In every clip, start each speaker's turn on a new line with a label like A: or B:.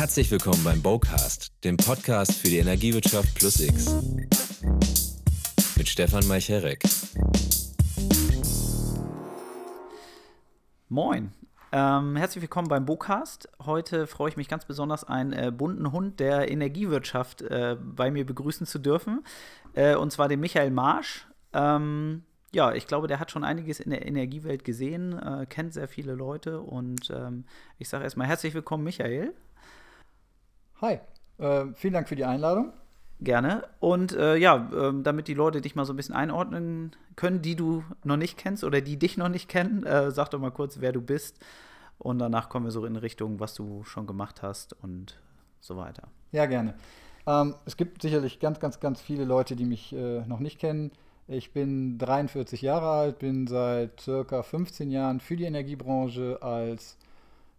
A: Herzlich willkommen beim Bowcast, dem Podcast für die Energiewirtschaft plus X. Mit Stefan Meicherek.
B: Moin. Ähm, herzlich willkommen beim Bocast. Heute freue ich mich ganz besonders, einen äh, bunten Hund der Energiewirtschaft äh, bei mir begrüßen zu dürfen. Äh, und zwar den Michael Marsch. Ähm, ja, ich glaube, der hat schon einiges in der Energiewelt gesehen, äh, kennt sehr viele Leute. Und ähm, ich sage erstmal herzlich willkommen, Michael.
C: Hi, äh, vielen Dank für die Einladung.
B: Gerne. Und äh, ja, ähm, damit die Leute dich mal so ein bisschen einordnen können, die du noch nicht kennst oder die dich noch nicht kennen, äh, sag doch mal kurz, wer du bist. Und danach kommen wir so in Richtung, was du schon gemacht hast und so weiter.
C: Ja, gerne. Ähm, es gibt sicherlich ganz, ganz, ganz viele Leute, die mich äh, noch nicht kennen. Ich bin 43 Jahre alt, bin seit circa 15 Jahren für die Energiebranche als,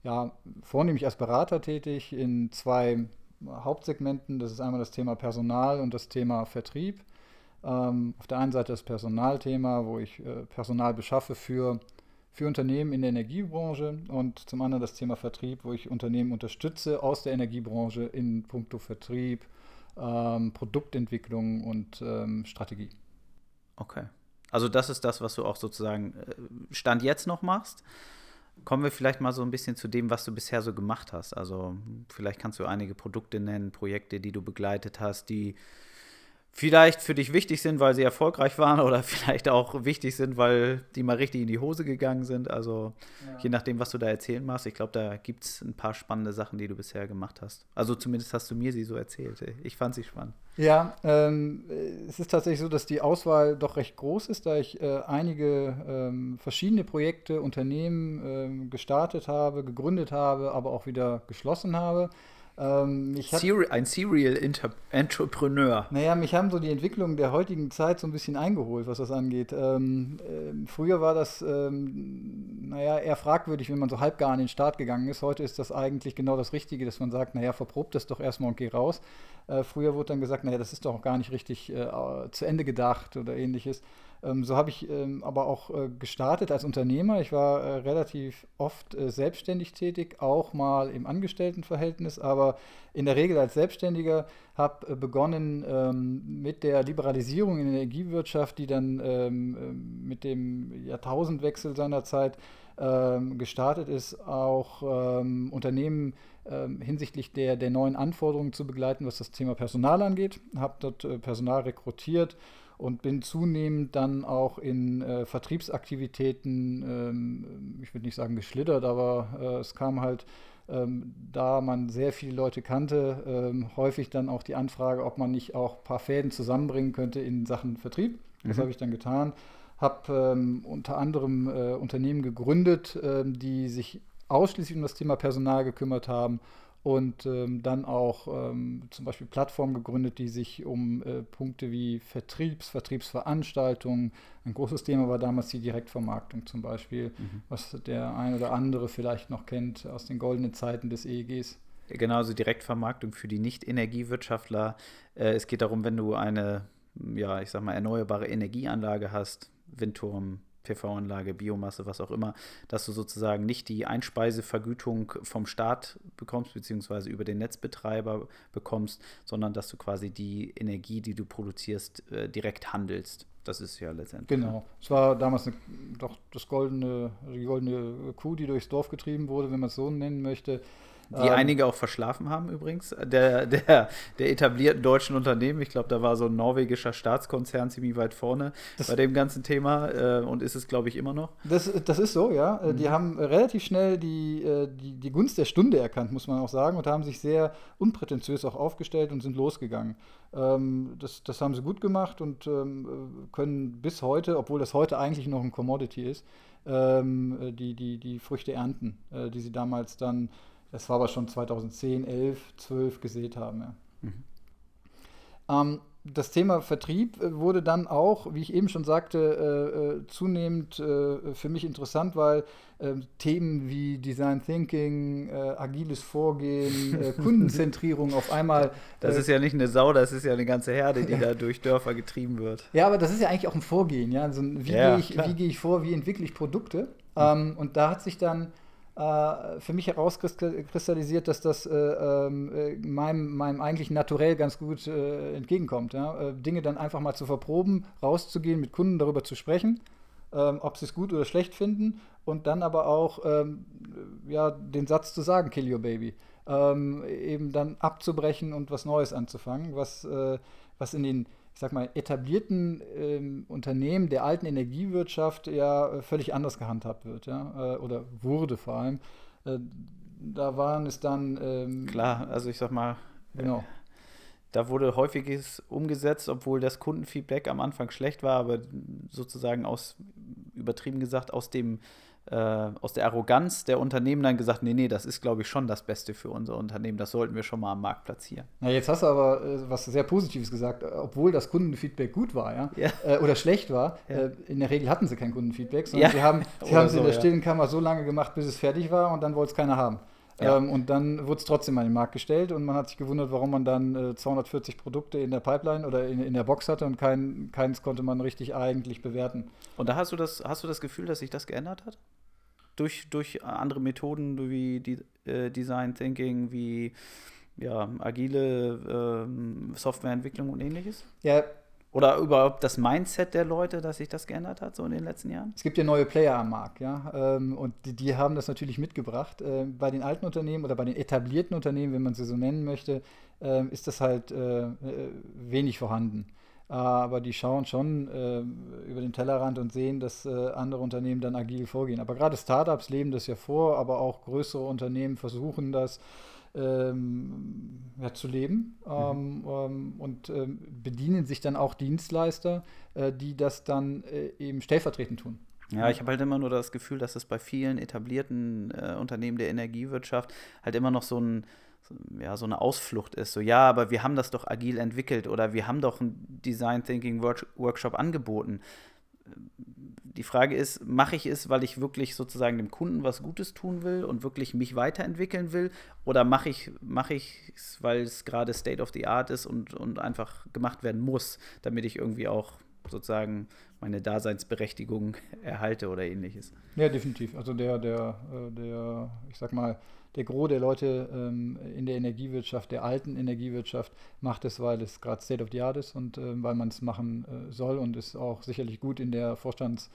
C: ja, vornehmlich als Berater tätig in zwei Hauptsegmenten. Das ist einmal das Thema Personal und das Thema Vertrieb. Ähm, auf der einen Seite das Personalthema, wo ich äh, Personal beschaffe für, für Unternehmen in der Energiebranche und zum anderen das Thema Vertrieb, wo ich Unternehmen unterstütze aus der Energiebranche in puncto Vertrieb, ähm, Produktentwicklung und ähm, Strategie.
B: Okay. Also das ist das, was du auch sozusagen äh, Stand jetzt noch machst. Kommen wir vielleicht mal so ein bisschen zu dem, was du bisher so gemacht hast. Also vielleicht kannst du einige Produkte nennen, Projekte, die du begleitet hast, die vielleicht für dich wichtig sind, weil sie erfolgreich waren oder vielleicht auch wichtig sind, weil die mal richtig in die Hose gegangen sind. Also ja. je nachdem, was du da erzählen machst. Ich glaube, da gibt es ein paar spannende Sachen, die du bisher gemacht hast. Also zumindest hast du mir sie so erzählt. Ich fand sie spannend.
C: Ja, ähm, es ist tatsächlich so, dass die Auswahl doch recht groß ist, da ich äh, einige ähm, verschiedene Projekte, Unternehmen ähm, gestartet habe, gegründet habe, aber auch wieder geschlossen habe.
B: Ähm, Seri ein Serial Inter Entrepreneur.
C: Naja, mich haben so die Entwicklungen der heutigen Zeit so ein bisschen eingeholt, was das angeht. Ähm, äh, früher war das, ähm, naja, eher fragwürdig, wenn man so halbgar an den Start gegangen ist. Heute ist das eigentlich genau das Richtige, dass man sagt, naja, verprobt das doch erstmal und geh raus. Äh, früher wurde dann gesagt, naja, das ist doch gar nicht richtig äh, zu Ende gedacht oder ähnliches. Ähm, so habe ich ähm, aber auch äh, gestartet als Unternehmer. Ich war äh, relativ oft äh, selbstständig tätig, auch mal im Angestelltenverhältnis, aber in der Regel als Selbstständiger habe äh, begonnen ähm, mit der Liberalisierung in der Energiewirtschaft, die dann ähm, äh, mit dem Jahrtausendwechsel seinerzeit ähm, gestartet ist, auch ähm, Unternehmen hinsichtlich der, der neuen Anforderungen zu begleiten, was das Thema Personal angeht. Habe dort äh, Personal rekrutiert und bin zunehmend dann auch in äh, Vertriebsaktivitäten, ähm, ich würde nicht sagen geschlittert, aber äh, es kam halt, ähm, da man sehr viele Leute kannte, ähm, häufig dann auch die Anfrage, ob man nicht auch ein paar Fäden zusammenbringen könnte in Sachen Vertrieb. Das mhm. habe ich dann getan. Habe ähm, unter anderem äh, Unternehmen gegründet, ähm, die sich ausschließlich um das Thema Personal gekümmert haben und ähm, dann auch ähm, zum Beispiel Plattformen gegründet, die sich um äh, Punkte wie Vertriebs, Vertriebsveranstaltungen, ein großes Thema war damals die Direktvermarktung zum Beispiel, mhm. was der ein oder andere vielleicht noch kennt aus den goldenen Zeiten des EEGs.
B: Genauso Direktvermarktung für die Nicht-Energiewirtschaftler. Äh, es geht darum, wenn du eine, ja, ich sag mal, erneuerbare Energieanlage hast, Windturm, PV-Anlage, Biomasse, was auch immer, dass du sozusagen nicht die Einspeisevergütung vom Staat bekommst, beziehungsweise über den Netzbetreiber bekommst, sondern dass du quasi die Energie, die du produzierst, äh, direkt handelst. Das ist ja letztendlich.
C: Genau. Es war damals eine, doch das goldene, die goldene Kuh, die durchs Dorf getrieben wurde, wenn man es so nennen möchte.
B: Die ähm, einige auch verschlafen haben übrigens, der, der, der etablierten deutschen Unternehmen. Ich glaube, da war so ein norwegischer Staatskonzern ziemlich weit vorne bei dem ganzen Thema äh, und ist es, glaube ich, immer noch.
C: Das, das ist so, ja. Äh, mhm. Die haben relativ schnell die, äh, die, die Gunst der Stunde erkannt, muss man auch sagen, und haben sich sehr unprätentiös auch aufgestellt und sind losgegangen. Ähm, das, das haben sie gut gemacht und ähm, können bis heute, obwohl das heute eigentlich noch ein Commodity ist, ähm, die, die, die Früchte ernten, äh, die sie damals dann das war aber schon 2010, 11, 12 gesät haben. Ja. Mhm. Ähm, das Thema Vertrieb äh, wurde dann auch, wie ich eben schon sagte, äh, äh zunehmend äh, für mich interessant, weil äh, Themen wie Design Thinking, äh, agiles Vorgehen, Kundenzentrierung auf einmal.
B: Das ist ja nicht eine Sau, das ist ja eine ganze Herde, die da durch Dörfer getrieben wird.
C: Ja, aber das ist ja eigentlich auch ein Vorgehen. Ja? Also, wie ja, gehe ich, geh ich vor, wie entwickle ich Produkte? Mhm. Ähm, und da hat sich dann für mich herauskristallisiert, dass das äh, ähm, äh, meinem, meinem eigentlichen Naturell ganz gut äh, entgegenkommt. Ja? Äh, Dinge dann einfach mal zu verproben, rauszugehen, mit Kunden darüber zu sprechen, ähm, ob sie es gut oder schlecht finden und dann aber auch ähm, ja, den Satz zu sagen, kill your baby. Eben dann abzubrechen und was Neues anzufangen, was, äh, was in den ich sag mal, etablierten ähm, Unternehmen der alten Energiewirtschaft ja äh, völlig anders gehandhabt wird, ja, äh, oder wurde vor allem. Äh, da waren es dann.
B: Ähm, Klar, also ich sag mal, genau. Äh, da wurde häufiges umgesetzt, obwohl das Kundenfeedback am Anfang schlecht war, aber sozusagen aus, übertrieben gesagt, aus dem äh, aus der Arroganz der Unternehmen dann gesagt, nee, nee, das ist, glaube ich, schon das Beste für unser Unternehmen. Das sollten wir schon mal am Markt platzieren.
C: Na, jetzt hast du aber äh, was sehr Positives gesagt, obwohl das Kundenfeedback gut war, ja, ja. Äh, oder schlecht war. Ja. Äh, in der Regel hatten sie kein Kundenfeedback, sondern ja. sie haben, sie haben so, in der stillen Kammer so lange gemacht, bis es fertig war und dann wollte es keiner haben. Ja. Ähm, und dann wurde es trotzdem an den Markt gestellt und man hat sich gewundert, warum man dann äh, 240 Produkte in der Pipeline oder in, in der Box hatte und kein, keins konnte man richtig eigentlich bewerten.
B: Und da hast du das, hast du das Gefühl, dass sich das geändert hat? Durch, durch andere Methoden wie die, äh, Design Thinking, wie ja, agile äh, Softwareentwicklung und ähnliches?
C: Ja,
B: oder überhaupt das Mindset der Leute, dass sich das geändert hat, so in den letzten Jahren?
C: Es gibt ja neue Player am Markt, ja. Ähm, und die, die haben das natürlich mitgebracht. Ähm, bei den alten Unternehmen oder bei den etablierten Unternehmen, wenn man sie so nennen möchte, ähm, ist das halt äh, äh, wenig vorhanden. Aber die schauen schon über den Tellerrand und sehen, dass äh, andere Unternehmen dann agil vorgehen. Aber gerade Startups leben das ja vor, aber auch größere Unternehmen versuchen das ähm, ja, zu leben mhm. ähm, ähm, und ähm, bedienen sich dann auch Dienstleister, äh, die das dann äh, eben stellvertretend tun.
B: Ja, ich habe halt immer nur das Gefühl, dass es bei vielen etablierten äh, Unternehmen der Energiewirtschaft halt immer noch so ein ja, so eine Ausflucht ist. So, ja, aber wir haben das doch agil entwickelt oder wir haben doch einen Design Thinking Workshop angeboten die Frage ist, mache ich es, weil ich wirklich sozusagen dem Kunden was Gutes tun will und wirklich mich weiterentwickeln will? Oder mache ich mache es, weil es gerade State of the Art ist und, und einfach gemacht werden muss, damit ich irgendwie auch sozusagen meine Daseinsberechtigung erhalte oder ähnliches?
C: Ja, definitiv. Also der, der, äh, der, ich sag mal, der Gros der Leute ähm, in der Energiewirtschaft, der alten Energiewirtschaft, macht es, weil es gerade State of the Art ist und äh, weil man es machen äh, soll und es auch sicherlich gut in der Vorstandsrunde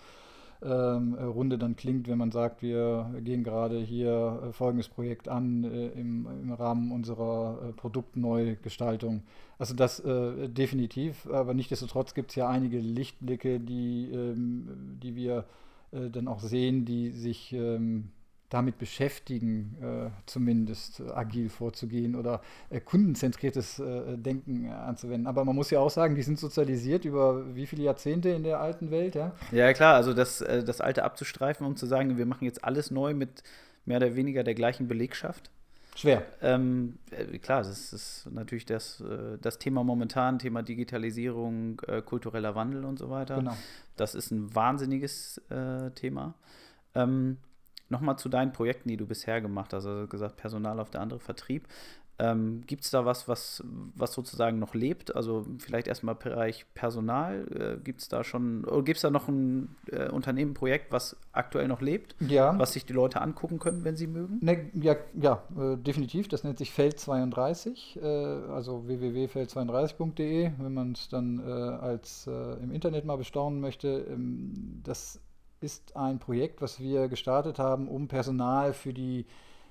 C: ähm, dann klingt, wenn man sagt, wir gehen gerade hier äh, folgendes Projekt an äh, im, im, Rahmen unserer äh, Produktneugestaltung. Also das äh, definitiv, aber nichtsdestotrotz gibt es ja einige Lichtblicke, die, ähm, die wir äh, dann auch sehen, die sich ähm, damit beschäftigen, äh, zumindest äh, agil vorzugehen oder äh, kundenzentriertes äh, Denken anzuwenden. Aber man muss ja auch sagen, die sind sozialisiert über wie viele Jahrzehnte in der alten Welt, ja?
B: Ja, klar, also das, äh, das Alte abzustreifen, um zu sagen, wir machen jetzt alles neu mit mehr oder weniger der gleichen Belegschaft.
C: Schwer.
B: Ähm, äh, klar, das ist natürlich das, das Thema momentan, Thema Digitalisierung, kultureller Wandel und so weiter. Genau. Das ist ein wahnsinniges Thema. Ähm, Nochmal zu deinen Projekten, die du bisher gemacht hast, also gesagt, Personal auf der andere Vertrieb. Ähm, Gibt es da was, was, was sozusagen noch lebt? Also vielleicht erstmal Bereich Personal. Äh, Gibt es da schon, oder gibt es da noch ein äh, Unternehmen, Projekt, was aktuell noch lebt?
C: Ja.
B: Was sich die Leute angucken können, wenn sie mögen?
C: Ne, ja, ja äh, definitiv. Das nennt sich Feld 32, äh, also www.feld32.de, wenn man es dann äh, als äh, im Internet mal bestaunen möchte. Ähm, das ist ein Projekt, was wir gestartet haben, um Personal für die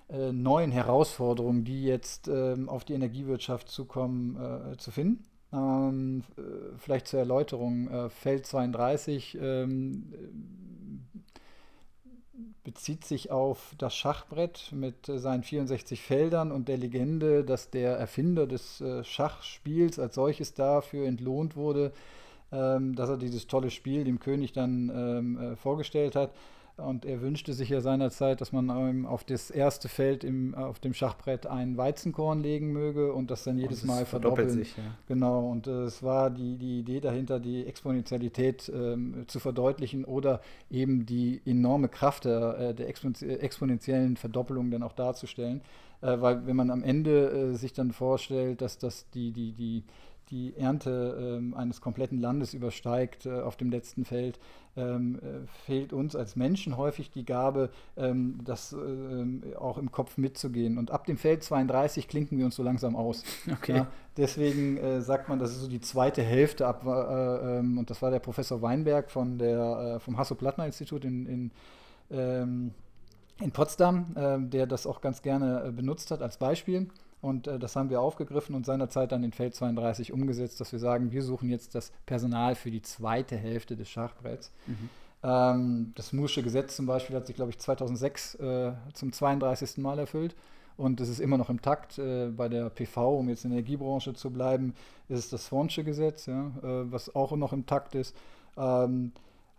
C: äh, neuen Herausforderungen, die jetzt ähm, auf die Energiewirtschaft zukommen, äh, zu finden. Ähm, äh, vielleicht zur Erläuterung, äh, Feld 32 ähm, bezieht sich auf das Schachbrett mit äh, seinen 64 Feldern und der Legende, dass der Erfinder des äh, Schachspiels als solches dafür entlohnt wurde, ähm, dass er dieses tolle Spiel dem König dann ähm, äh, vorgestellt hat. Und er wünschte sich ja seinerzeit, dass man auf das erste Feld im, auf dem Schachbrett ein Weizenkorn legen möge und das dann jedes Mal verdoppeln.
B: Sich, ja.
C: Genau, und äh, es war die, die Idee dahinter, die Exponentialität ähm, zu verdeutlichen oder eben die enorme Kraft der, äh, der exponentiellen Verdoppelung dann auch darzustellen. Äh, weil wenn man am Ende äh, sich dann vorstellt, dass das die, die, die die Ernte ähm, eines kompletten Landes übersteigt äh, auf dem letzten Feld, ähm, äh, fehlt uns als Menschen häufig die Gabe, ähm, das äh, auch im Kopf mitzugehen. Und ab dem Feld 32 klinken wir uns so langsam aus. Okay. Ja, deswegen äh, sagt man, das ist so die zweite Hälfte ab. Äh, ähm, und das war der Professor Weinberg von der, äh, vom Hasso-Plattner-Institut in, in ähm, in Potsdam, äh, der das auch ganz gerne äh, benutzt hat als Beispiel. Und äh, das haben wir aufgegriffen und seinerzeit dann in Feld 32 umgesetzt, dass wir sagen, wir suchen jetzt das Personal für die zweite Hälfte des Schachbretts. Mhm. Ähm, das Mursche Gesetz zum Beispiel hat sich, glaube ich, 2006 äh, zum 32. Mal erfüllt. Und es ist immer noch im Takt. Äh, bei der PV, um jetzt in der Energiebranche zu bleiben, ist es das Swonsche Gesetz, ja, äh, was auch noch im Takt ist. Ähm,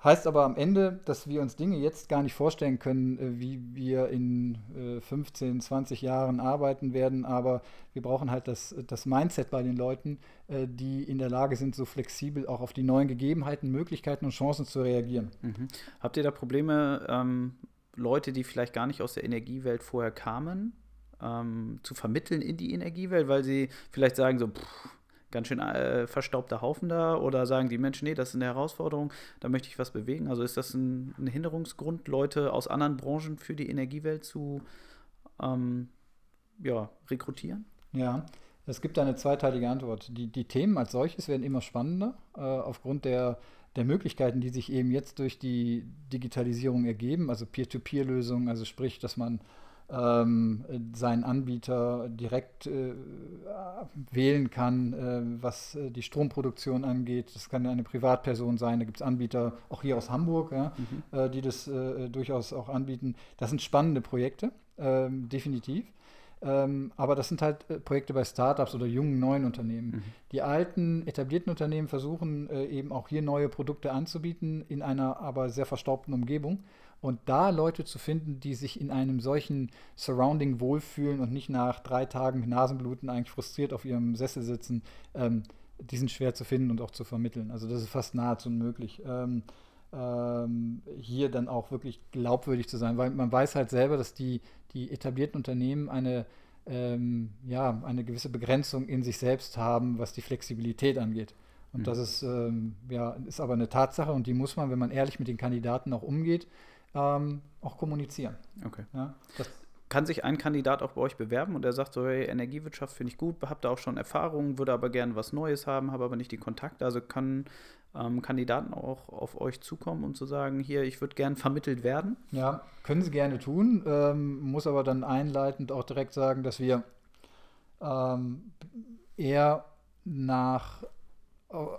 C: Heißt aber am Ende, dass wir uns Dinge jetzt gar nicht vorstellen können, äh, wie wir in 15, äh, 20 Jahren arbeiten werden, aber wir brauchen halt das, das Mindset bei den Leuten, äh, die in der Lage sind, so flexibel auch auf die neuen Gegebenheiten, Möglichkeiten und Chancen zu reagieren.
B: Mhm. Habt ihr da Probleme, ähm, Leute, die vielleicht gar nicht aus der Energiewelt vorher kamen, ähm, zu vermitteln in die Energiewelt, weil sie vielleicht sagen so, pff, ganz schön äh, verstaubter Haufen da? Oder sagen die Menschen, nee, das ist eine Herausforderung, da möchte ich was bewegen? Also ist das ein, ein Hinderungsgrund, Leute aus anderen Branchen für die Energiewelt zu ähm, ja, rekrutieren?
C: Ja, es gibt eine zweiteilige Antwort. Die, die Themen als solches werden immer spannender, äh, aufgrund der, der Möglichkeiten, die sich eben jetzt durch die Digitalisierung ergeben, also Peer-to-Peer-Lösungen, also sprich, dass man ähm, seinen Anbieter direkt äh, wählen kann, äh, was äh, die Stromproduktion angeht. Das kann eine Privatperson sein, da gibt es Anbieter, auch hier aus Hamburg, ja, mhm. Äh, die das äh, durchaus auch anbieten. Das sind spannende Projekte, ähm, definitiv. Ähm, aber das sind halt äh, Projekte bei Startups oder jungen neuen Unternehmen. Mhm. Die alten, etablierten Unternehmen versuchen äh, eben auch hier neue Produkte anzubieten, in einer aber sehr verstaubten Umgebung. Und da Leute zu finden, die sich in einem solchen Surrounding wohlfühlen und nicht nach drei Tagen Nasenbluten eigentlich frustriert auf ihrem Sessel sitzen, ähm, die sind schwer zu finden und auch zu vermitteln. Also das ist fast nahezu unmöglich. Ähm, ähm, hier dann auch wirklich glaubwürdig zu sein, weil man weiß halt selber, dass die, die etablierten Unternehmen eine, ähm, ja, eine gewisse Begrenzung in sich selbst haben, was die Flexibilität angeht. Und mhm. das ist, ähm, ja, ist aber eine Tatsache und die muss man, wenn man ehrlich mit den Kandidaten auch umgeht, ähm, auch kommunizieren.
B: Okay. Ja, kann sich ein Kandidat auch bei euch bewerben und er sagt so, hey, Energiewirtschaft finde ich gut, habt da auch schon Erfahrungen, würde aber gerne was Neues haben, habe aber nicht die Kontakte. Also kann ähm, Kandidaten auch auf euch zukommen und zu sagen, hier, ich würde gern vermittelt werden?
C: Ja, können sie gerne tun, ähm, muss aber dann einleitend auch direkt sagen, dass wir ähm, eher nach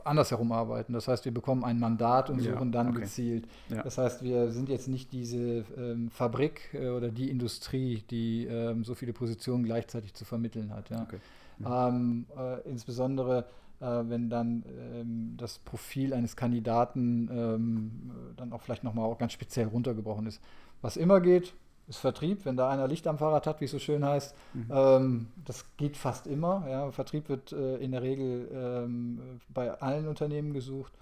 C: andersherum arbeiten. Das heißt, wir bekommen ein Mandat und suchen ja, dann okay. gezielt. Ja. Das heißt, wir sind jetzt nicht diese ähm, Fabrik äh, oder die Industrie, die ähm, so viele Positionen gleichzeitig zu vermitteln hat. Ja. Okay. Mhm. Ähm, äh, insbesondere äh, wenn dann ähm, das Profil eines Kandidaten ähm, dann auch vielleicht nochmal auch ganz speziell runtergebrochen ist. Was immer geht, ist Vertrieb, wenn da einer Licht am Fahrrad hat, wie es so schön heißt. Mhm. Ähm, das geht fast immer. Ja. Vertrieb wird äh, in der Regel ähm, bei allen Unternehmen gesucht.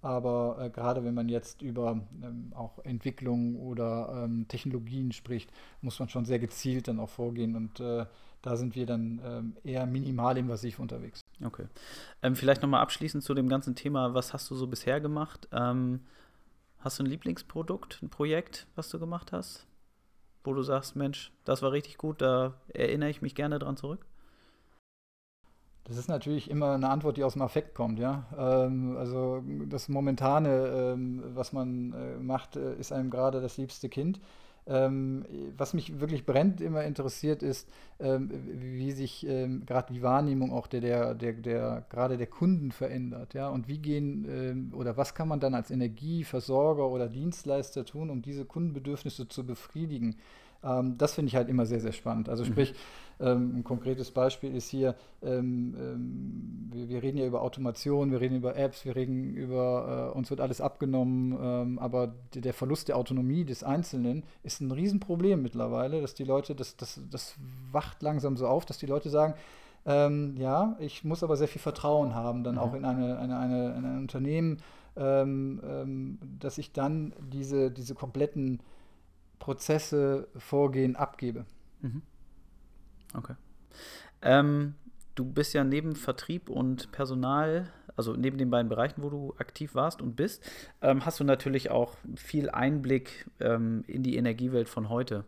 C: Aber äh, gerade wenn man jetzt über ähm, auch Entwicklung oder ähm, Technologien spricht, muss man schon sehr gezielt dann auch vorgehen. Und äh, da sind wir dann ähm, eher minimal invasiv unterwegs.
B: Okay. Ähm, vielleicht nochmal abschließend zu dem ganzen Thema, was hast du so bisher gemacht? hast du ein Lieblingsprodukt, ein Projekt, was du gemacht hast? Wo du sagst, Mensch, das war richtig gut, da erinnere ich mich gerne dran zurück?
C: Das ist natürlich immer eine Antwort, die aus dem Affekt kommt, ja. Ähm, also das Momentane, ähm, was man äh, macht, äh, ist einem gerade das liebste Kind. Ähm, was mich wirklich brennend immer interessiert, ist, ähm, wie sich ähm, gerade die Wahrnehmung auch der, der, der, der gerade der Kunden verändert, ja, und wie gehen ähm, oder was kann man dann als Energieversorger oder Dienstleister tun, um diese Kundenbedürfnisse zu befriedigen. Ähm, das finde ich halt immer sehr, sehr spannend. Also sprich, mhm ähm, ein konkretes Beispiel ist hier, ähm, ähm, wir, wir, reden ja über Automation, wir reden über Apps, wir reden über, äh, uns wird alles abgenommen, ähm, aber der Verlust der Autonomie des Einzelnen ist ein Riesenproblem mittlerweile, dass die Leute, das, das, das wacht langsam so auf, dass die Leute sagen, ähm, ja, ich muss aber sehr viel Vertrauen haben, dann mhm. auch in, eine, eine, eine, in ein Unternehmen, ähm, ähm, dass ich dann diese, diese kompletten Prozesse, Vorgehen abgebe. Mhm.
B: Okay. Ähm, du bist ja neben Vertrieb und Personal, also neben den beiden Bereichen, wo du aktiv warst und bist, ähm, hast du natürlich auch viel Einblick ähm, in die Energiewelt von heute.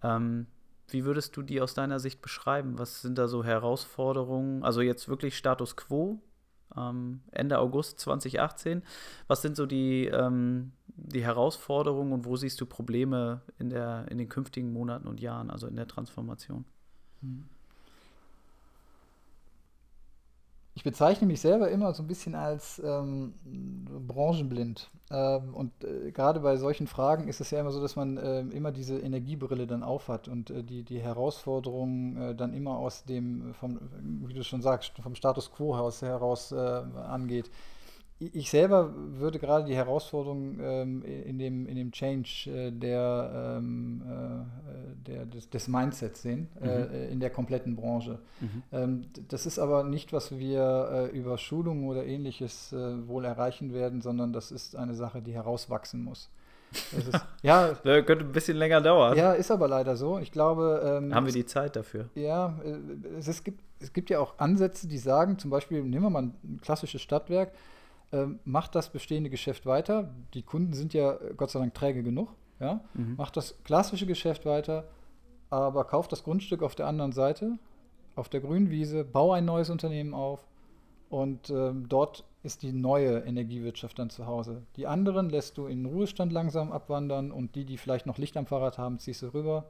B: Ähm, wie würdest du die aus deiner Sicht beschreiben? Was sind da so Herausforderungen? Also jetzt wirklich Status quo, ähm, Ende August 2018. Was sind so die, ähm, die Herausforderungen und wo siehst du Probleme in, der, in den künftigen Monaten und Jahren, also in der Transformation? Mhm.
C: Ich bezeichne mich selber immer so ein bisschen als ähm, branchenblind. Ähm, und äh, gerade bei solchen Fragen ist es ja immer so, dass man äh, immer diese Energiebrille dann aufhat und äh, die, die Herausforderungen äh, dann immer aus dem, vom, wie du schon sagst, vom Status quo heraus, heraus äh, angeht ich selber würde gerade die Herausforderung ähm, in, dem, in dem Change äh, der, ähm, äh, der, des, des Mindsets sehen, äh, mhm. äh, in der kompletten Branche. Mhm. Ähm, das ist aber nicht, was wir äh, über Schulungen oder ähnliches äh, wohl erreichen werden, sondern das ist eine Sache, die herauswachsen muss.
B: Ist, ja, das könnte ein bisschen länger dauern.
C: Ja, ist aber leider so. Ich glaube.
B: Ähm, Haben wir die Zeit dafür?
C: Ja, es, es, gibt, es gibt ja auch Ansätze, die sagen, zum Beispiel, nehmen wir mal ein klassisches Stadtwerk, ähm, macht das bestehende Geschäft weiter. Die Kunden sind ja äh, Gott sei Dank träge genug. Ja? Mhm. Macht das klassische Geschäft weiter, aber kauft das Grundstück auf der anderen Seite, auf der grünen Wiese, bau ein neues Unternehmen auf und ähm, dort ist die neue Energiewirtschaft dann zu Hause. Die anderen lässt du in den Ruhestand langsam abwandern und die, die vielleicht noch Licht am Fahrrad haben, ziehst du rüber.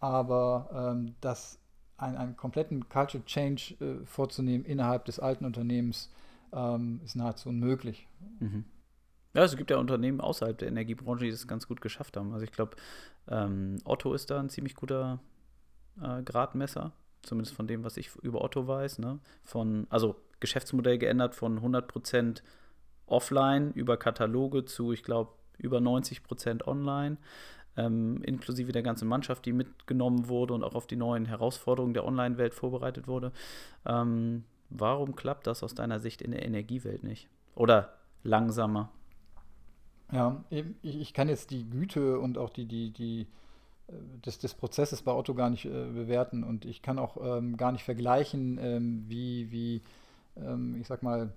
C: Aber ähm, das einen, einen kompletten Culture Change äh, vorzunehmen innerhalb des alten Unternehmens, ähm, ist nahezu unmöglich.
B: Mhm. Ja, es gibt ja Unternehmen außerhalb der Energiebranche, die das ganz gut geschafft haben. Also ich glaube, ähm, Otto ist da ein ziemlich guter äh, Gradmesser, zumindest von dem, was ich über Otto weiß. Ne? Von, also Geschäftsmodell geändert von 100% offline über Kataloge zu, ich glaube, über 90% online. Ähm, inklusive der ganzen Mannschaft, die mitgenommen wurde und auch auf die neuen Herausforderungen der Online-Welt vorbereitet wurde. Ähm, Warum klappt das aus deiner Sicht in der Energiewelt nicht? Oder langsamer?
C: Ja, ich kann jetzt die Güte und auch die, die, die äh, des, des Prozesses bei Otto gar nicht äh, bewerten und ich kann auch ähm, gar nicht vergleichen, ähm, wie, wie ähm, ich sag mal,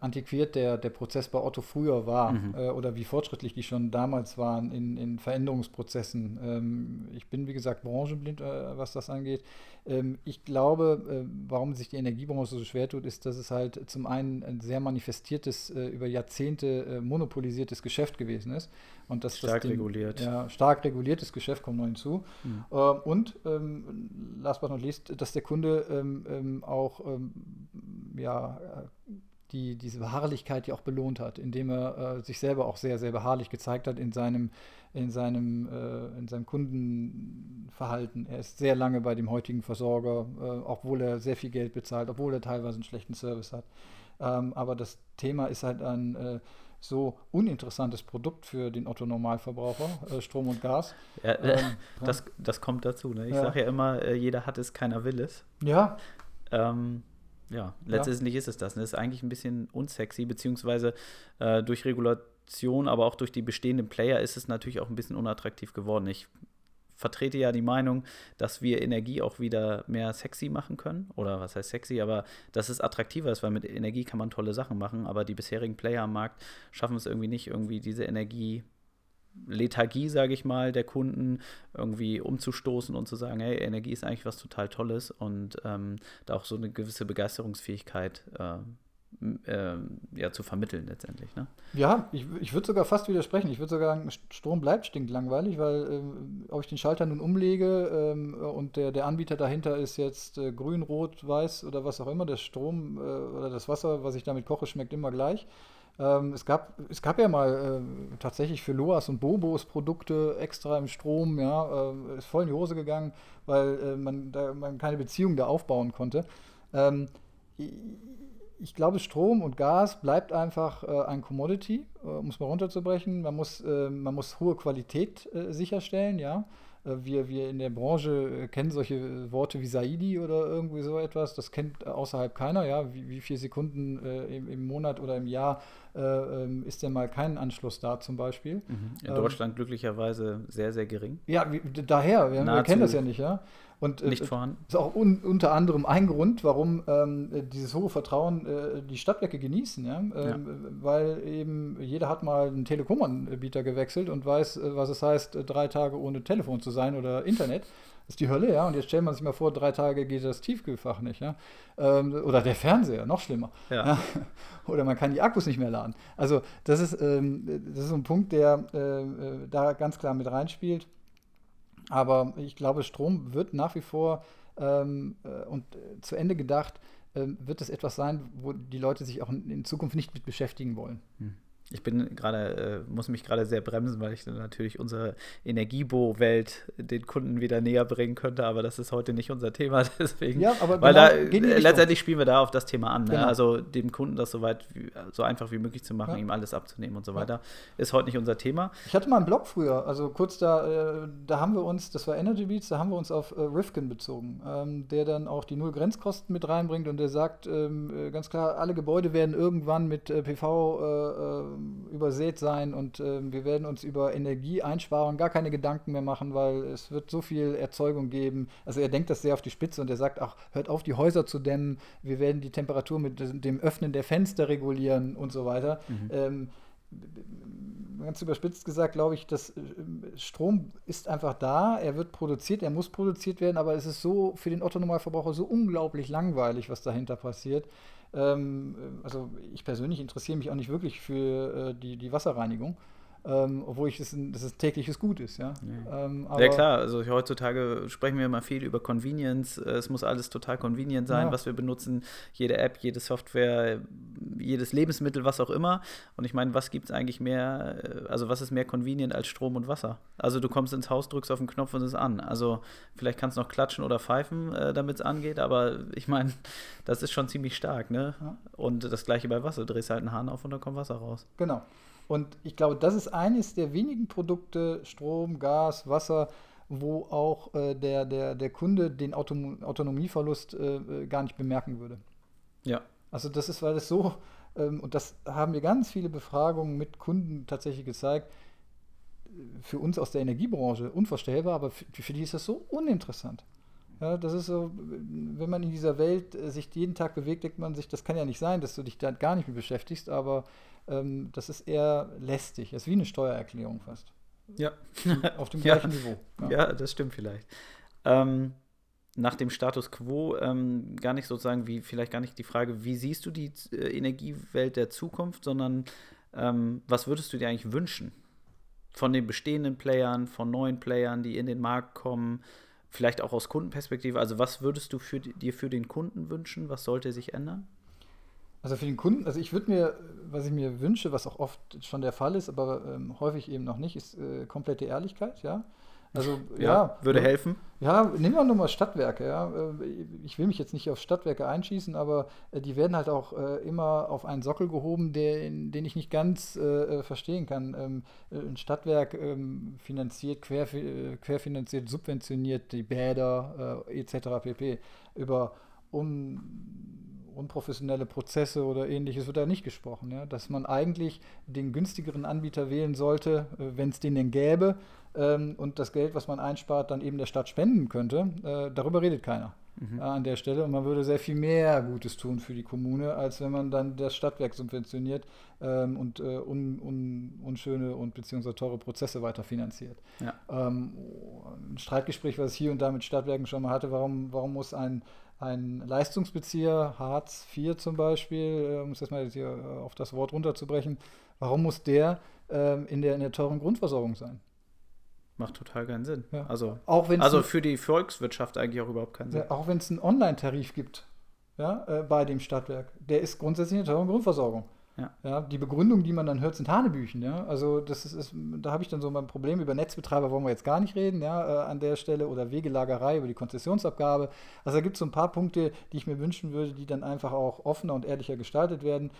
C: antiquiert der, der Prozess bei Otto früher war mhm. äh, oder wie fortschrittlich die schon damals waren in, in Veränderungsprozessen. Ähm, ich bin, wie gesagt, branchenblind, äh, was das angeht. Ähm, ich glaube, äh, warum sich die Energiebranche so schwer tut, ist, dass es halt zum einen ein sehr manifestiertes, äh, über Jahrzehnte äh, monopolisiertes Geschäft gewesen ist. Und dass
B: stark
C: das dem,
B: reguliert.
C: Ja, stark reguliertes Geschäft kommt neu hinzu. Mhm. und ähm, last but not least, dass der Kunde ähm, ähm auch ähm, ja, die, diese Beharrlichkeit ja auch belohnt hat, indem er äh, sich selber auch sehr, sehr beharrlich gezeigt hat in seinem, in seinem, äh, in seinem Kundenverhalten. Er ist sehr lange bei dem heutigen Versorger, äh, obwohl er sehr viel Geld bezahlt, obwohl er teilweise einen schlechten Service hat. Ähm, aber das Thema ist halt ein äh, so uninteressantes Produkt für den Otto-Normalverbraucher, äh, Strom und Gas.
B: Ja, ähm, das, das kommt dazu. Ne? Ich ja. sage ja immer, äh, jeder hat es, keiner will es.
C: Ja.
B: Ähm, ja, letztendlich ja. ist es das. Ne? Das ist eigentlich ein bisschen unsexy, beziehungsweise äh, durch Regulation, aber auch durch die bestehenden Player ist es natürlich auch ein bisschen unattraktiv geworden. Ich vertrete ja die Meinung, dass wir Energie auch wieder mehr sexy machen können. Oder was heißt sexy, aber dass es attraktiver ist, weil mit Energie kann man tolle Sachen machen, aber die bisherigen Player am Markt schaffen es irgendwie nicht, irgendwie diese Energie Lethargie, sage ich mal, der Kunden irgendwie umzustoßen und zu sagen, hey, Energie ist eigentlich was total Tolles und ähm, da auch so eine gewisse Begeisterungsfähigkeit äh, äh, ja, zu vermitteln letztendlich. Ne?
C: Ja, ich, ich würde sogar fast widersprechen. Ich würde sogar sagen, Strom bleibt stinklangweilig, weil äh, ob ich den Schalter nun umlege ähm, und der, der Anbieter dahinter ist jetzt äh, grün, rot, weiß oder was auch immer, der Strom äh, oder das Wasser, was ich damit koche, schmeckt immer gleich. Ähm, es, gab, es gab ja mal äh, tatsächlich für Loas und Bobos Produkte extra im Strom, ja, äh, ist voll in die Hose gegangen, weil äh, man, da, man keine Beziehung da aufbauen konnte. Ähm, ich, glaube, Strom und Gas bleibt einfach äh, ein Commodity, äh, um es mal runterzubrechen. Man muss, äh, man muss hohe Qualität sicherstellen, ja. Äh, wir, wir in der Branche äh, kennen solche Worte wie Saidi oder irgendwie so etwas. Das kennt außerhalb keiner, ja, wie, wie viele Sekunden äh, im, im, Monat oder im Jahr äh, ähm, ist ja mal kein Anschluss da zum Beispiel.
B: Mhm. In ähm, Deutschland glücklicherweise sehr, sehr gering.
C: Ja, wie, daher, wir, wir kennen das ja nicht, ja.
B: Und, äh, nicht vorhanden.
C: ist auch un, unter anderem ein Grund, warum ähm, dieses hohe Vertrauen äh, die Stadtwerke genießen, ja? Ähm, ja? weil eben jeder hat mal einen Telekom-Anbieter gewechselt und weiß, äh, was es heißt, drei Tage ohne Telefon zu sein oder Internet ist die Hölle, ja. Und jetzt stellt man sich mal vor, drei Tage geht das Tiefkühlfach nicht, ja. Ähm, oder der Fernseher, noch schlimmer. Ja. ja. Oder man kann die Akkus nicht mehr laden. Also das ist, ähm, das ist ein Punkt, der äh, äh da ganz klar mit reinspielt. Aber ich glaube, Strom wird nach wie vor ähm, äh, und äh, zu Ende gedacht, äh, wird es etwas sein, wo die Leute sich auch in, in Zukunft nicht mit beschäftigen wollen. Hm.
B: Ich bin gerade, äh, muss mich gerade sehr bremsen, weil ich natürlich unsere Energiebo-Welt den Kunden wieder näher bringen könnte, aber das ist heute nicht unser Thema. Deswegen,
C: ja, aber
B: weil genau, da äh, letztendlich spielen wir da auf das Thema an. Ne? Genau. Also dem Kunden das so weit, wie, so einfach wie möglich zu machen, ja. ihm alles abzunehmen und so weiter, ja. ist heute nicht unser Thema.
C: Ich hatte mal einen Blog früher, also kurz da, äh, da haben wir uns, das war Energy Beats, da haben wir uns auf äh, Rifkin bezogen, ähm, der dann auch die Null Grenzkosten mit reinbringt und der sagt ähm, äh, ganz klar, alle Gebäude werden irgendwann mit äh, PV übersät sein und äh, wir werden uns über Energieeinsparung gar keine Gedanken mehr machen, weil es wird so viel Erzeugung geben. Also er denkt das sehr auf die Spitze und er sagt auch, hört auf, die Häuser zu dämmen, wir werden die Temperatur mit dem Öffnen der Fenster regulieren und so weiter. Mhm. Ähm, ganz überspitzt gesagt, glaube ich, dass äh, Strom ist einfach da, er wird produziert, er muss produziert werden, aber es ist so für den Otto-Normalverbraucher so unglaublich langweilig, was dahinter passiert. Ähm, also ich persönlich interessiere mich auch nicht wirklich für äh, die, die Wasserreinigung. Ähm, obwohl ich das ein, das ein tägliches Gut ist, ja.
B: Ja, ähm, ja klar, also heutzutage sprechen wir immer viel über Convenience. Es muss alles total convenient sein, ja. was wir benutzen. Jede App, jede Software, jedes Lebensmittel, was auch immer. Und ich meine, was gibt es eigentlich mehr, äh, also was ist mehr convenient als Strom und Wasser? Also du kommst ins Haus, drückst auf den Knopf und es ist an. Also vielleicht kannst du noch klatschen oder pfeifen, äh, damit es angeht, aber ich meine, das ist schon ziemlich stark, ne? Und das gleiche bei Wasser, du drehst halt einen Hahn auf und dann kommt Wasser raus.
C: Genau. Und ich glaube, das ist eines der wenigen Produkte, Strom, Gas, Wasser, wo auch äh, der, der, der Kunde den Autom Autonomieverlust äh, äh, gar nicht bemerken würde.
B: Ja.
C: Also das ist, weil es so, ähm, und das haben wir ganz viele Befragungen mit Kunden tatsächlich gezeigt, für uns aus der Energiebranche unvorstellbar, aber für, für die ist das so uninteressant. Ja, das ist so, wenn man in dieser Welt äh, sich jeden Tag bewegt, denkt man sich, das kann ja nicht sein, dass du dich da gar nicht mit beschäftigst, aber ähm, das ist eher lästig. Das ist wie eine Steuererklärung fast.
B: Ja.
C: Auf dem gleichen
B: ja.
C: Niveau.
B: Ja. ja. das stimmt vielleicht. Ähm, nach dem Status quo ähm, gar nicht sozusagen, wie vielleicht gar nicht die Frage, wie siehst du die äh, Energiewelt der Zukunft, sondern ähm, was würdest du dir eigentlich wünschen? Von den bestehenden Playern, von neuen Playern, die in den Markt kommen, vielleicht auch aus Kundenperspektive. Also, was würdest du für, dir für den Kunden wünschen? Was sollte sich ändern?
C: Also für den Kunden, also ich würde mir, was ich mir wünsche, was auch oft schon der Fall ist, aber ähm, häufig eben noch nicht, ist äh, komplette Ehrlichkeit, ja. Also ja, ja
B: würde helfen.
C: Ja, nehmen wir nur mal Stadtwerke. Ja. Äh, ich will mich jetzt nicht auf Stadtwerke einschießen, aber äh, die werden halt auch äh, immer auf einen Sockel gehoben, den, den ich nicht ganz äh, verstehen kann. Ähm, ein Stadtwerk ähm, finanziert, quer, querfinanziert, subventioniert die Bäder äh, etc. pp. Über um unprofessionelle Prozesse oder ähnliches wird da nicht gesprochen. Ja? Dass man eigentlich den günstigeren Anbieter wählen sollte, wenn es den denn gäbe, ähm, und das Geld, was man einspart, dann eben der Stadt spenden könnte. Äh, darüber redet keiner mhm. äh, an der Stelle. Und man würde sehr viel mehr Gutes tun für die Kommune, als wenn man dann das Stadtwerk subventioniert ähm, und äh, un, un, unschöne und beziehungsweise teure Prozesse weiterfinanziert. Ja. Ähm, ein Streitgespräch, was ich hier und da mit Stadtwerken schon mal hatte, warum, warum muss ein ein Leistungsbezieher, Hartz IV zum Beispiel, äh, um es jetzt mal hier äh, auf das Wort runterzubrechen, warum muss der ähm, in, der in der teuren Grundversorgung sein?
B: Macht total keinen Sinn.
C: Ja.
B: Also,
C: auch
B: also für die Volkswirtschaft eigentlich auch überhaupt keinen Sinn.
C: Ja, auch wenn es einen Online-Tarif gibt ja, äh, bei dem Stadtwerk, der ist grundsätzlich eine teure Grundversorgung. Ja. ja. die Begründung, die man dann hört, sind Hanebüchen. Ja? Also das ist, ist da habe ich dann so mein Problem. Über Netzbetreiber wollen wir jetzt gar nicht reden, ja, äh, an der Stelle oder Wegelagerei über die Konzessionsabgabe. Also da gibt es so ein paar Punkte, die ich mir wünschen würde, die dann einfach auch offener und ehrlicher gestaltet werden.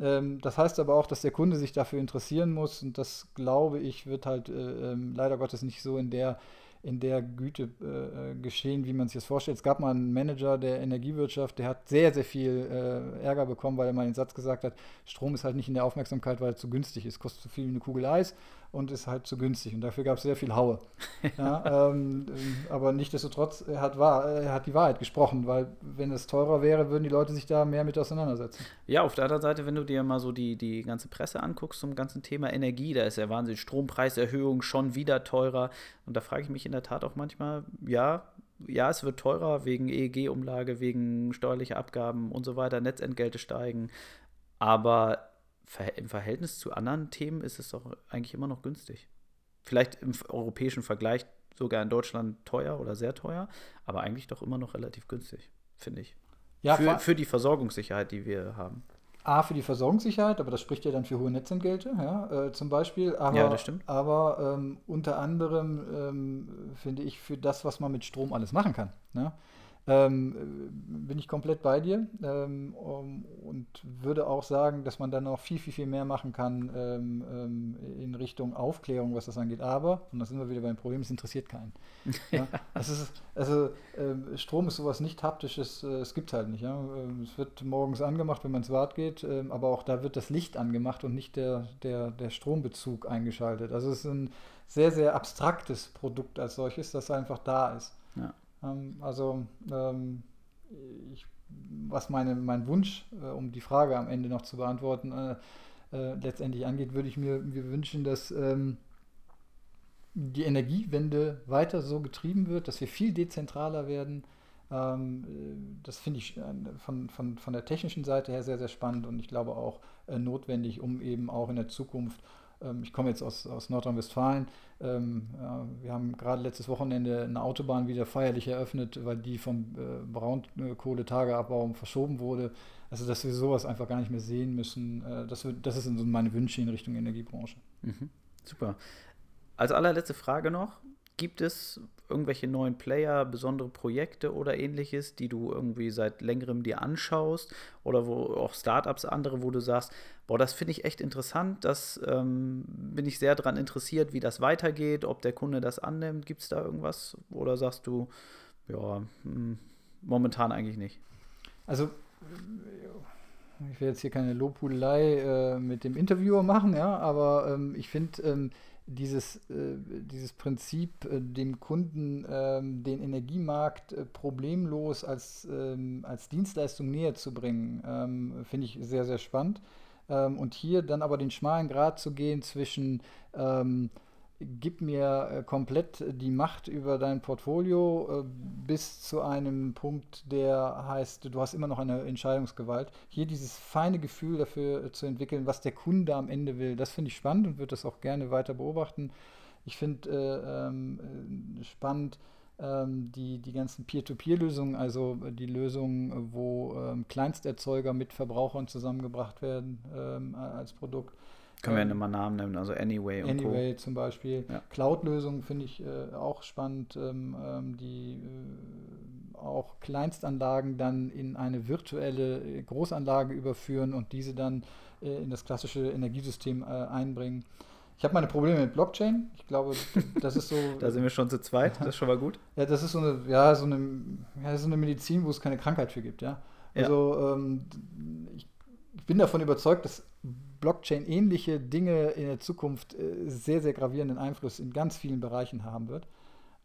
C: Ähm, das heißt aber auch, dass der Kunde sich dafür interessieren muss und das glaube ich wird halt äh, ähm, leider Gottes nicht so in der in der Güte äh, geschehen, wie man sich das vorstellt. Es gab mal einen Manager der Energiewirtschaft, der hat sehr, sehr viel äh, Ärger bekommen, weil er mal den Satz gesagt hat, Strom ist halt nicht in der Aufmerksamkeit, weil er zu günstig ist, kostet zu viel wie eine Kugel Eis und ist halt zu günstig. Und dafür gab es sehr viel Haue. ja, ähm, aber nichtsdestotrotz, er hat, wahr, er hat die Wahrheit gesprochen, weil wenn es teurer wäre, würden die Leute sich da mehr mit auseinandersetzen.
B: Ja, auf der anderen Seite, wenn du dir mal so die, die ganze Presse anguckst zum ganzen Thema Energie, da ist ja Wahnsinn, Strompreiserhöhung schon wieder teurer. Und da frage ich mich in der Tat auch manchmal, ja, ja, es wird teurer wegen EEG-Umlage, wegen steuerlicher Abgaben und so weiter, Netzentgelte steigen. Aber im Verhältnis zu anderen Themen ist es doch eigentlich immer noch günstig. Vielleicht im europäischen Vergleich sogar in Deutschland teuer oder sehr teuer, aber eigentlich doch immer noch relativ günstig, finde ich. Ja, für, für die Versorgungssicherheit, die wir haben.
C: A, für die Versorgungssicherheit, aber das spricht ja dann für hohe Netzentgelte, ja, äh, zum Beispiel. Aber,
B: ja, das stimmt.
C: Aber ähm, unter anderem ähm, finde ich für das, was man mit Strom alles machen kann. Ne? Ähm, bin ich komplett bei dir ähm, um, und würde auch sagen, dass man dann noch viel, viel, viel mehr machen kann ähm, ähm in Richtung Aufklärung, was das angeht. Aber, und da sind wir wieder beim Problem, es interessiert keinen. ja? ist, also äh, Strom ist sowas nicht haptisches, äh, es gibt halt nicht. Ja? Ähm, es wird morgens angemacht, wenn man ins Bad geht, äh, aber auch da wird das Licht angemacht und nicht der, der, der Strombezug eingeschaltet. Also es ist ein sehr, sehr abstraktes Produkt als solches, das einfach da ist.
B: Ja.
C: Ähm, also, ähm, ich, was meine, mein Wunsch, äh, um die Frage am Ende noch zu beantworten, äh, äh, letztendlich angeht, würde ich mir, mir wünschen, dass ähm, die Energiewende weiter so getrieben wird, dass wir viel dezentraler werden. Ähm, äh, das finde ich äh, von, von, von der technischen Seite her sehr, sehr spannend und ich glaube auch äh, notwendig, um eben auch in der Zukunft ich komme jetzt aus, aus Nordrhein-Westfalen. Ähm, wir haben gerade letztes Wochenende eine Autobahn wieder feierlich eröffnet, weil die vom äh, Braunkohletageabbau verschoben wurde. Also, dass wir sowas einfach gar nicht mehr sehen müssen. Äh, das, das sind meine Wünsche in Richtung Energiebranche.
B: Mhm. Super. Als allerletzte Frage noch. Gibt es irgendwelche neuen Player, besondere Projekte oder ähnliches, die du irgendwie seit längerem dir anschaust? Oder wo auch Startups andere, wo du sagst, boah, das finde ich echt interessant, das ähm, bin ich sehr daran interessiert, wie das weitergeht, ob der Kunde das annimmt, gibt es da irgendwas? Oder sagst du, ja, mh, hm, momentan eigentlich nicht?
C: Also ich will jetzt hier keine Lobhudelei äh, mit dem Interviewer machen, ja, aber ähm, ich finde, ähm, dieses, äh, dieses Prinzip, äh, dem Kunden ähm, den Energiemarkt äh, problemlos als, ähm, als Dienstleistung näher zu bringen, ähm, finde ich sehr, sehr spannend. Und hier dann aber den schmalen Grad zu gehen zwischen gib mir äh, komplett die Macht über dein Portfolio äh, bis zu einem Punkt, der heißt, du hast immer noch eine Entscheidungsgewalt. Hier dieses feine Gefühl dafür äh, zu entwickeln, was der Kunde am Ende will, das finde ich spannend und würde das auch gerne weiter beobachten. Ich finde äh, ähm, spannend ähm, die, die ganzen Peer-to-Peer-Lösungen, also die Lösungen, wo ähm, Kleinsterzeuger mit Verbrauchern zusammengebracht werden ähm, als Produkt.
B: Können wir ja mal Namen nennen, also Anyway
C: und Anyway Co. zum Beispiel. Ja. Cloud-Lösungen finde ich äh, auch spannend, ähm, ähm, die äh, auch Kleinstanlagen dann in eine virtuelle äh, Großanlage überführen und diese dann äh, in das klassische Energiesystem äh, einbringen. Ich habe meine Probleme mit Blockchain. Ich glaube, das ist so.
B: da sind wir schon zu zweit, das ist schon mal gut.
C: ja, das ist so eine, ja, so eine, ja, so eine Medizin, wo es keine Krankheit für gibt, ja. Also ähm, ich, ich bin davon überzeugt, dass Blockchain-ähnliche Dinge in der Zukunft äh, sehr, sehr gravierenden Einfluss in ganz vielen Bereichen haben wird.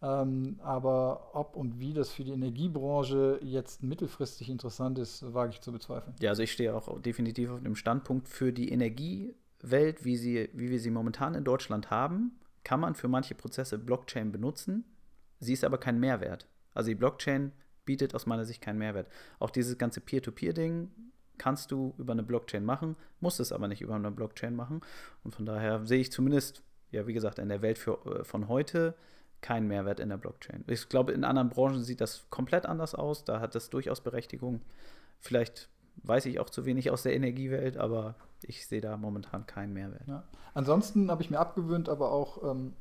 C: Ähm, aber ob und wie das für die Energiebranche jetzt mittelfristig interessant ist, wage ich zu bezweifeln.
B: Ja, also ich stehe auch definitiv auf dem Standpunkt für die Energiewelt, wie, sie, wie wir sie momentan in Deutschland haben, kann man für manche Prozesse Blockchain benutzen. Sie ist aber kein Mehrwert. Also die Blockchain bietet aus meiner Sicht keinen Mehrwert. Auch dieses ganze Peer-to-Peer-Ding kannst du über eine Blockchain machen, musst es aber nicht über eine Blockchain machen. Und von daher sehe ich zumindest, ja, wie gesagt, in der Welt für, äh, von heute keinen Mehrwert in der Blockchain. Ich glaube, in anderen Branchen sieht das komplett anders aus. Da hat das durchaus Berechtigung. Vielleicht weiß ich auch zu wenig aus der Energiewelt, aber ich sehe da momentan keinen Mehrwert.
C: Ja. Ansonsten habe ich mir abgewöhnt, aber auch ähm,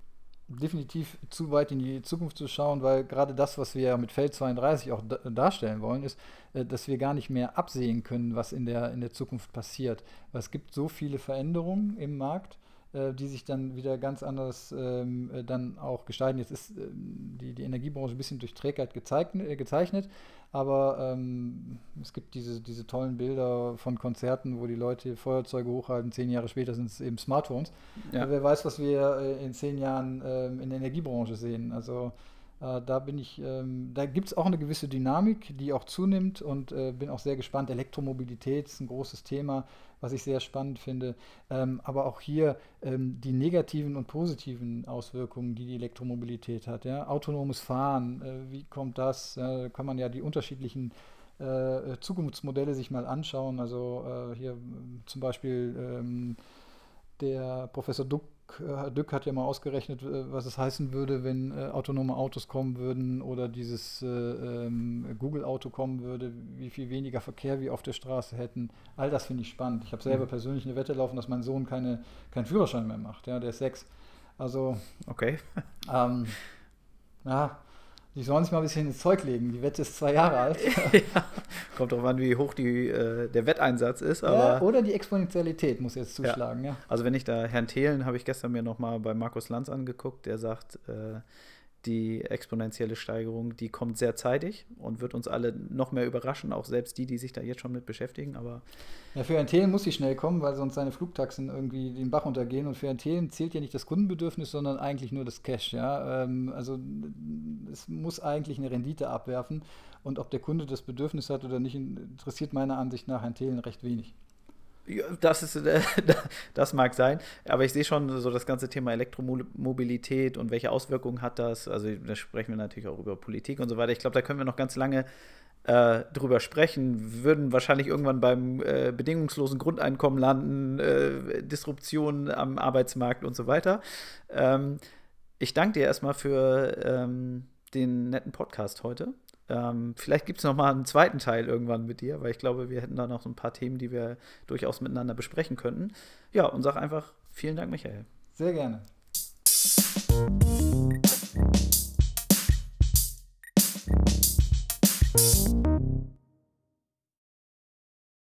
C: definitiv zu weit in die Zukunft zu schauen, weil gerade das, was wir ja mit Feld 32 auch darstellen wollen, ist, äh, dass wir gar nicht mehr absehen können, was in der, in der Zukunft passiert. Es gibt so viele Veränderungen im Markt, äh, die sich dann wieder ganz anders ähm, äh, dann auch gestalten. Jetzt ist ähm, die, die Energiebranche ein bisschen durch Trägheit gezeichnet aber ähm, es gibt diese, diese tollen Bilder von Konzerten, wo die Leute Feuerzeuge hochhalten, zehn Jahre später sind es eben Smartphones. Ja. Wer weiß, was wir äh, in zehn Jahren ähm, in der Energiebranche sehen. Also da bin ich, ähm, da gibt es auch eine gewisse Dynamik, die auch zunimmt und äh, bin auch sehr gespannt. Elektromobilität ist ein großes Thema, was ich sehr spannend finde. Ähm, aber auch hier ähm, die negativen und positiven Auswirkungen, die die Elektromobilität hat. Ja? Autonomes Fahren, äh, wie kommt das? da kann man ja die unterschiedlichen äh, Zukunftsmodelle sich mal anschauen. Also äh, hier zum Beispiel ähm, der Professor Duck äh, Dück hat ja mal ausgerechnet, äh, was es heißen würde, wenn äh, autonome Autos kommen würden oder dieses äh, ähm, Google-Auto kommen würde, wie viel weniger Verkehr wir auf der Straße hätten. All das finde ich spannend. Ich habe selber mhm. persönlich eine Wette laufen, dass mein Sohn keine, keinen Führerschein mehr macht. Ja, der ist sechs. Also,
B: okay.
C: Ähm, ja, die sollen sich mal ein bisschen ins Zeug legen. Die Wette ist zwei Jahre alt.
B: ja, kommt drauf an, wie hoch die, äh, der Wetteinsatz ist.
C: Ja, oder die Exponentialität muss jetzt zuschlagen. Ja.
B: Also wenn ich da Herrn Thelen habe ich gestern mir noch mal bei Markus Lanz angeguckt, der sagt, äh, die exponentielle Steigerung, die kommt sehr zeitig und wird uns alle noch mehr überraschen, auch selbst die, die sich da jetzt schon mit beschäftigen. Aber
C: ja, für ein Thelen muss sie schnell kommen, weil sonst seine Flugtaxen irgendwie den Bach untergehen. Und für ein Thelen zählt ja nicht das Kundenbedürfnis, sondern eigentlich nur das Cash. Ja? Ähm, also es muss eigentlich eine Rendite abwerfen. Und ob der Kunde das Bedürfnis hat oder nicht, interessiert meiner Ansicht nach ein Thelen recht wenig.
B: Das, ist, äh, das mag sein, aber ich sehe schon so das ganze Thema Elektromobilität und welche Auswirkungen hat das. Also da sprechen wir natürlich auch über Politik und so weiter. Ich glaube, da können wir noch ganz lange äh, drüber sprechen, würden wahrscheinlich irgendwann beim äh, bedingungslosen Grundeinkommen landen, äh, Disruption am Arbeitsmarkt und so weiter. Ähm, ich danke dir erstmal für ähm, den netten Podcast heute. Ähm, vielleicht gibt es noch mal einen zweiten Teil irgendwann mit dir, weil ich glaube, wir hätten da noch so ein paar Themen, die wir durchaus miteinander besprechen könnten. Ja, und sag einfach vielen Dank, Michael.
C: Sehr gerne.